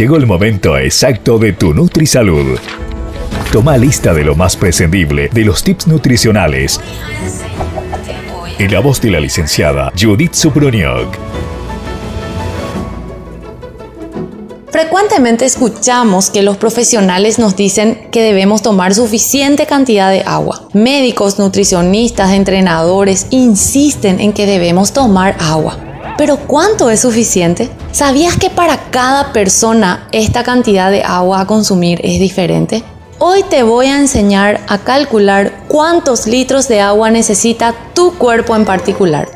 Llegó el momento exacto de tu NutriSalud. Toma lista de lo más prescindible de los tips nutricionales. En la voz de la licenciada Judith Suproniok. Frecuentemente escuchamos que los profesionales nos dicen que debemos tomar suficiente cantidad de agua. Médicos, nutricionistas, entrenadores insisten en que debemos tomar agua. Pero ¿cuánto es suficiente? ¿Sabías que para cada persona esta cantidad de agua a consumir es diferente? Hoy te voy a enseñar a calcular cuántos litros de agua necesita tu cuerpo en particular.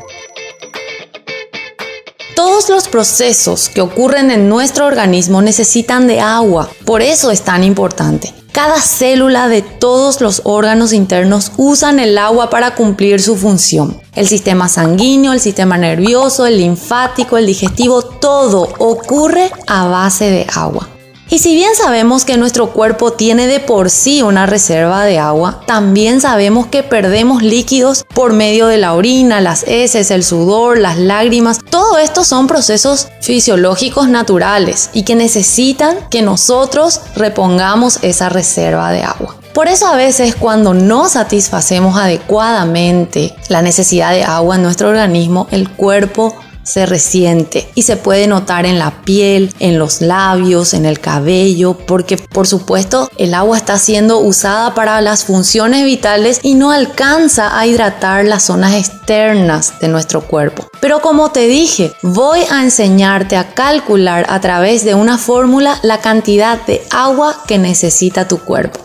Todos los procesos que ocurren en nuestro organismo necesitan de agua, por eso es tan importante. Cada célula de todos los órganos internos usan el agua para cumplir su función. El sistema sanguíneo, el sistema nervioso, el linfático, el digestivo, todo ocurre a base de agua. Y si bien sabemos que nuestro cuerpo tiene de por sí una reserva de agua, también sabemos que perdemos líquidos por medio de la orina, las heces, el sudor, las lágrimas. Todo esto son procesos fisiológicos naturales y que necesitan que nosotros repongamos esa reserva de agua. Por eso a veces cuando no satisfacemos adecuadamente la necesidad de agua en nuestro organismo, el cuerpo se resiente y se puede notar en la piel, en los labios, en el cabello, porque por supuesto el agua está siendo usada para las funciones vitales y no alcanza a hidratar las zonas externas de nuestro cuerpo. Pero como te dije, voy a enseñarte a calcular a través de una fórmula la cantidad de agua que necesita tu cuerpo.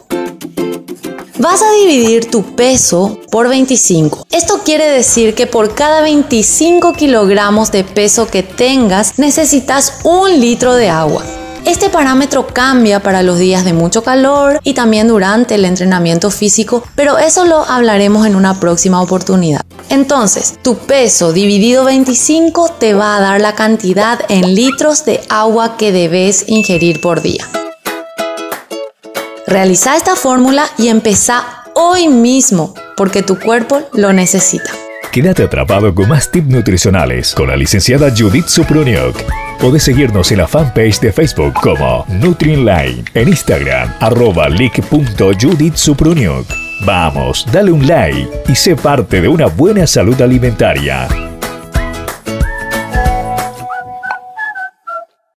Vas a dividir tu peso por 25. Esto quiere decir que por cada 25 kilogramos de peso que tengas necesitas un litro de agua. Este parámetro cambia para los días de mucho calor y también durante el entrenamiento físico, pero eso lo hablaremos en una próxima oportunidad. Entonces, tu peso dividido 25 te va a dar la cantidad en litros de agua que debes ingerir por día. Realiza esta fórmula y empezá hoy mismo porque tu cuerpo lo necesita. Quédate atrapado con más tips nutricionales con la licenciada Judith Suproniok. Puedes seguirnos en la fanpage de Facebook como NutriLine, en Instagram arroba Vamos, dale un like y sé parte de una buena salud alimentaria.